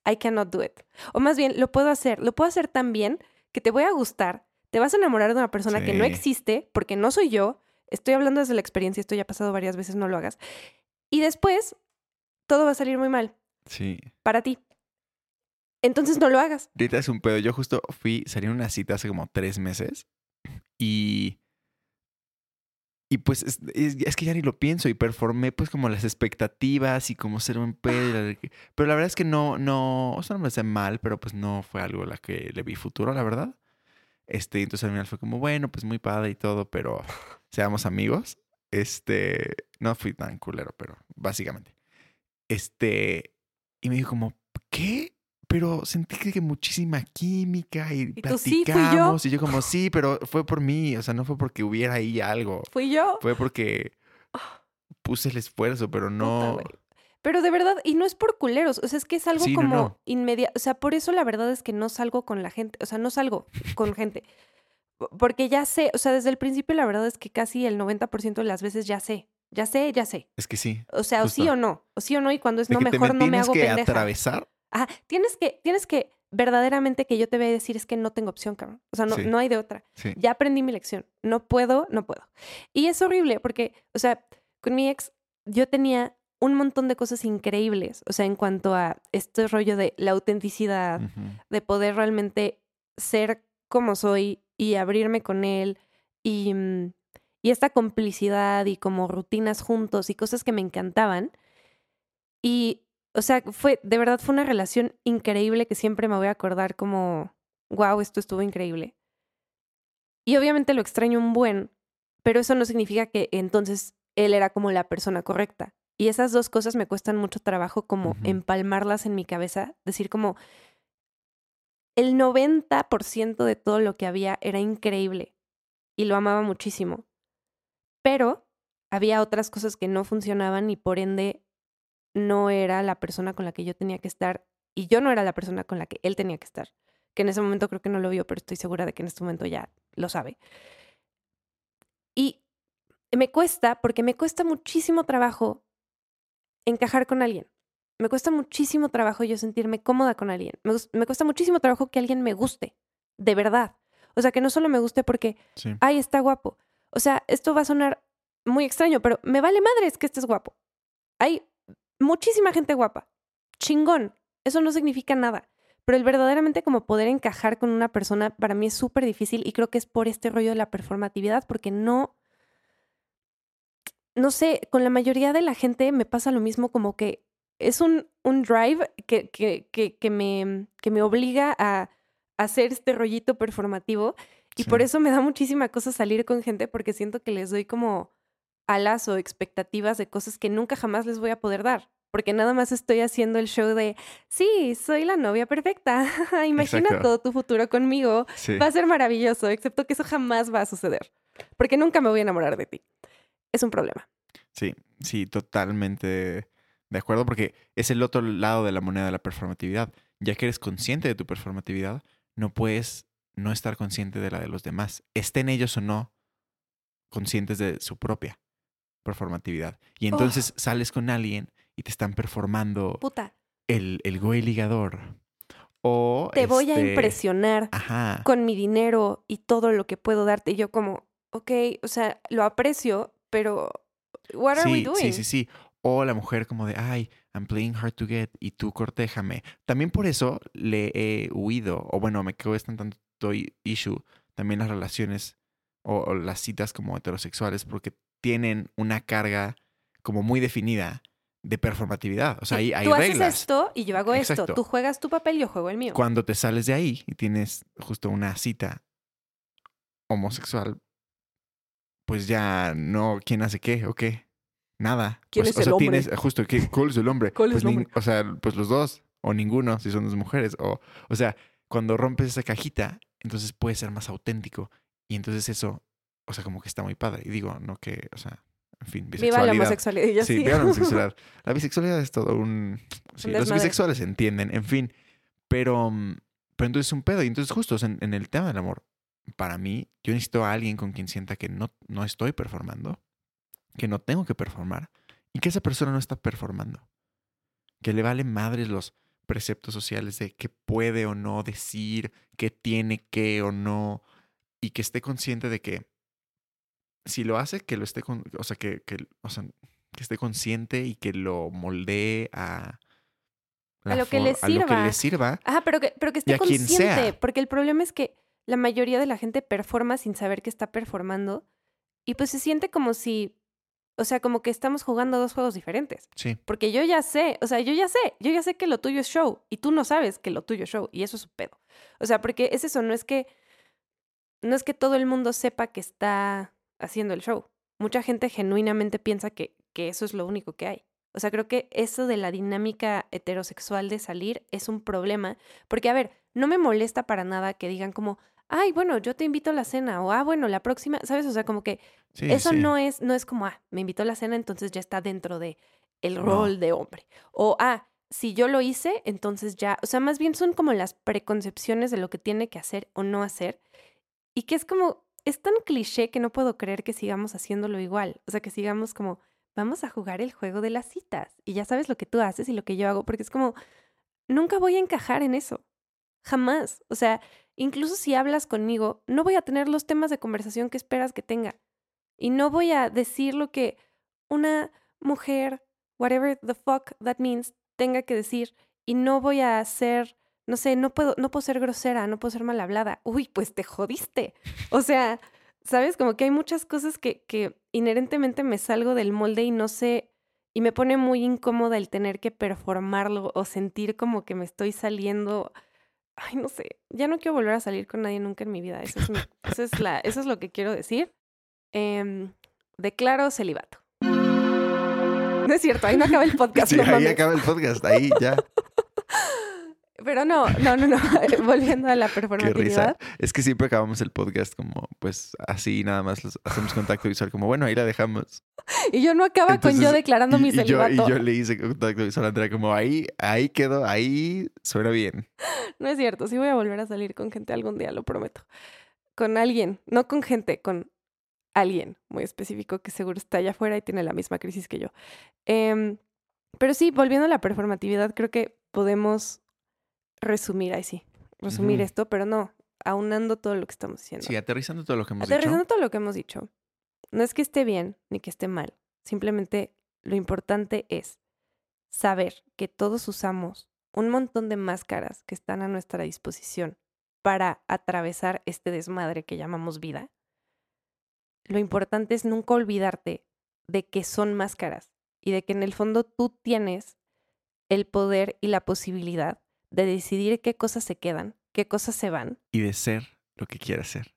I cannot do it. O más bien, lo puedo hacer, lo puedo hacer tan bien que te voy a gustar, te vas a enamorar de una persona que no existe porque no soy yo, estoy hablando desde la experiencia, esto ya ha pasado varias veces, no lo hagas. Y después, todo va a salir muy mal Sí. para ti. Entonces no lo hagas. Ahorita es un pedo. Yo justo fui, salí a una cita hace como tres meses y. Y pues es, es- es que ya ni lo pienso y performé pues como las expectativas y como ser un pedo. Pero la verdad es que no, no, o sea, no me hace mal, pero pues no fue algo a la que le vi futuro, la verdad. Este, entonces al final fue como, bueno, pues muy padre y todo, pero seamos amigos. Este, no fui tan culero, pero básicamente. Este, y me dijo como, ¿qué? Pero sentí que, muchísima química y, Y tú, "Sí, fui yo". platicamos. Y yo como, sí, pero fue por mí. O sea, no fue porque hubiera ahí algo. Fui yo. Fue porque puse el esfuerzo, pero no... Puta. Pero de verdad, y no es por culeros, o sea, es que es algo Sí, como no. inmediato, o sea, por eso la verdad es que no salgo con la gente, o sea, no salgo con gente, porque ya sé, o sea, desde el principio la verdad es que casi el 90% de las veces ya sé, ya sé, ya sé, Es que sí. o sea, o sí o no, o sí o no, y cuando es De no, te mejor me no me hago que pendeja. atravesar. Ajá, tienes que, tienes que verdaderamente que yo te voy a decir es que no tengo opción, cabrón. O sea, no, Sí. no hay de otra. Sí. Ya aprendí mi lección. No puedo, no puedo. Y es horrible porque, o sea, con mi ex yo tenía un montón de cosas increíbles. O sea, en cuanto a este rollo de la autenticidad, de poder realmente ser como soy y abrirme con él y, mm, y esta complicidad y como rutinas juntos y cosas que me encantaban. Y, o sea, fue, de verdad fue una relación increíble que siempre me voy a acordar como, wow, esto estuvo increíble. Y obviamente lo extraño un buen, pero eso no significa que entonces él era como la persona correcta. Y esas dos cosas me cuestan mucho trabajo como empalmarlas en mi cabeza, decir como, el 90% de todo lo que había era increíble y lo amaba muchísimo. Pero había otras cosas que no funcionaban y por ende no era la persona con la que yo tenía que estar y yo no era la persona con la que él tenía que estar. Que en ese momento creo que no lo vio, pero estoy segura de que en este momento ya lo sabe. Y me cuesta, porque me cuesta muchísimo trabajo encajar con alguien. Me cuesta muchísimo trabajo yo sentirme cómoda con alguien. Me, me cuesta muchísimo trabajo que alguien me guste, de verdad. O sea, que no solo me guste porque, Sí. ay, está guapo. O sea, esto va a sonar muy extraño, pero me vale madres que estés guapo. Hay muchísima gente guapa. Chingón. Eso no significa nada. Pero el verdaderamente como poder encajar con una persona para mí es súper difícil y creo que es por este rollo de la performatividad, porque no, no sé, con la mayoría de la gente me pasa lo mismo como que es un, un drive que, que, que, que me, que me obliga a, hacer este rollito performativo y por eso me da muchísima cosa salir con gente porque siento que les doy como alas o expectativas de cosas que nunca jamás les voy a poder dar. Porque nada más estoy haciendo el show de, sí, soy la novia perfecta. Imagina Exacto. todo tu futuro conmigo. Sí. Va a ser maravilloso, excepto que eso jamás va a suceder. Porque nunca me voy a enamorar de ti. Es un problema. Sí, sí, totalmente de acuerdo, porque es el otro lado de la moneda de la performatividad. Ya que eres consciente de tu performatividad, no puedes no estar consciente de la de los demás, estén ellos o no conscientes de su propia performatividad. Y entonces sales con alguien y te están performando Puta, el, el güey ligador. O te voy a este, impresionar Ajá. con mi dinero y todo lo que puedo darte. Y yo como, ok, o sea, lo aprecio, pero what are we Sí, doing? sí, sí, sí. O la mujer como de, ay, I'm playing hard to get y tú cortéjame. También por eso le he huido, o bueno, me cuestan tanto i- issue también las relaciones o, o las citas como heterosexuales porque tienen una carga como muy definida de performatividad. O sea, Sí, hay, hay Tú reglas. haces esto y yo hago Exacto. esto. Tú juegas tu papel, yo juego el mío. Cuando te sales de ahí y tienes justo una cita homosexual, pues ya no, ¿quién hace qué o qué? Nada. ¿Quién Pues, es o el sea, hombre? tienes, justo, ¿qué, ¿cuál es el hombre? ¿Cuál es pues el nin- hombre? O sea, pues los dos, o ninguno, si son dos mujeres. O, o sea, cuando rompes esa cajita, entonces puedes ser más auténtico. Y entonces eso, o sea, como que está muy padre. Y digo, no que, o sea, en fin, Viva la bisexualidad. homosexualidad. Yo Sí, sí. viva la homosexualidad. La bisexualidad es todo un... sí, los bisexuales entienden, en fin. Pero, mm, pero entonces es un pedo. Y entonces justo en, en el tema del amor, para mí, yo necesito a alguien con quien sienta que no, no estoy performando, que no tengo que performar y que esa persona no está performando. Que le vale madres los preceptos sociales de qué puede o no decir, qué tiene que o no, y que esté consciente de que si lo hace, que lo esté, con, o sea, que, que, o sea, que esté consciente y que lo moldee a, A lo que le for- a lo que sirva. le sirva. Ajá, pero que, pero que esté consciente. Porque el problema es que la mayoría de la gente performa sin saber que está performando. Y pues se siente como si. O sea, como que estamos jugando dos juegos diferentes. Sí, Porque yo ya sé, o sea, yo ya sé, yo ya sé que lo tuyo es show. Y tú no sabes que lo tuyo es show. Y eso es un pedo. O sea, porque es eso, no es que. No es que todo el mundo sepa que está haciendo el show. Mucha gente genuinamente piensa que, que eso es lo único que hay. O sea, creo que eso de la dinámica heterosexual de salir es un problema. Porque, a ver, no me molesta para nada que digan como, ay, bueno, yo te invito a la cena. O, ah, bueno, la próxima, ¿sabes? O sea, como que sí. eso sí. no es, no es como, ah, me invitó a la cena, entonces ya está dentro de el No. rol de hombre. O, ah, si yo lo hice, entonces ya. O sea, más bien son como las preconcepciones de lo que tiene que hacer o no hacer. Y que es como, es tan cliché que no puedo creer que sigamos haciéndolo igual. O sea, que sigamos como, vamos a jugar el juego de las citas. Y ya sabes lo que tú haces y lo que yo hago, porque es como, nunca voy a encajar en eso. Jamás. O sea, incluso si hablas conmigo, no voy a tener los temas de conversación que esperas que tenga. Y no voy a decir lo que una mujer, whatever the fuck that means, tenga que decir. Y no voy a ser, no sé, no puedo, no puedo ser grosera, no puedo ser mal hablada. Uy, pues te jodiste. O sea, ¿sabes? Como que hay muchas cosas que, que inherentemente me salgo del molde y no sé, y me pone muy incómoda el tener que performarlo o sentir como que me estoy saliendo. Ay, no sé, ya no quiero volver a salir con nadie nunca en mi vida. Eso es, eso es, la, eso es lo que quiero decir. Em, declaro celibato. No es cierto, ahí no acaba el podcast. Sí, no ahí mames. acaba el podcast, ahí ya. Pero no, no, no, no. Volviendo a la Qué risa. performatividad. Es que siempre acabamos el podcast como, pues, así nada más los- hacemos contacto visual, como, bueno, ahí la dejamos. Y yo no acaba con yo declarando y, mi y yo, celibato. y yo le hice contacto visual a Andrea, como, ahí, ahí quedó, ahí suena bien. No es cierto, sí voy a volver a salir con gente algún día, lo prometo. Con alguien, no con gente, con alguien muy específico que seguro está allá afuera y tiene la misma crisis que yo. Em, pero sí, volviendo a la performatividad, creo que podemos resumir, ahí sí, resumir esto, pero no, aunando todo lo que estamos diciendo. Sí, aterrizando todo lo que hemos Aterrizando dicho. todo lo que hemos dicho, no es que esté bien ni que esté mal, simplemente lo importante es saber que todos usamos un montón de máscaras que están a nuestra disposición para atravesar este desmadre que llamamos vida. Lo importante es nunca olvidarte de que son máscaras y de que en el fondo tú tienes el poder y la posibilidad de decidir qué cosas se quedan, qué cosas se van Y de ser lo que quieras ser.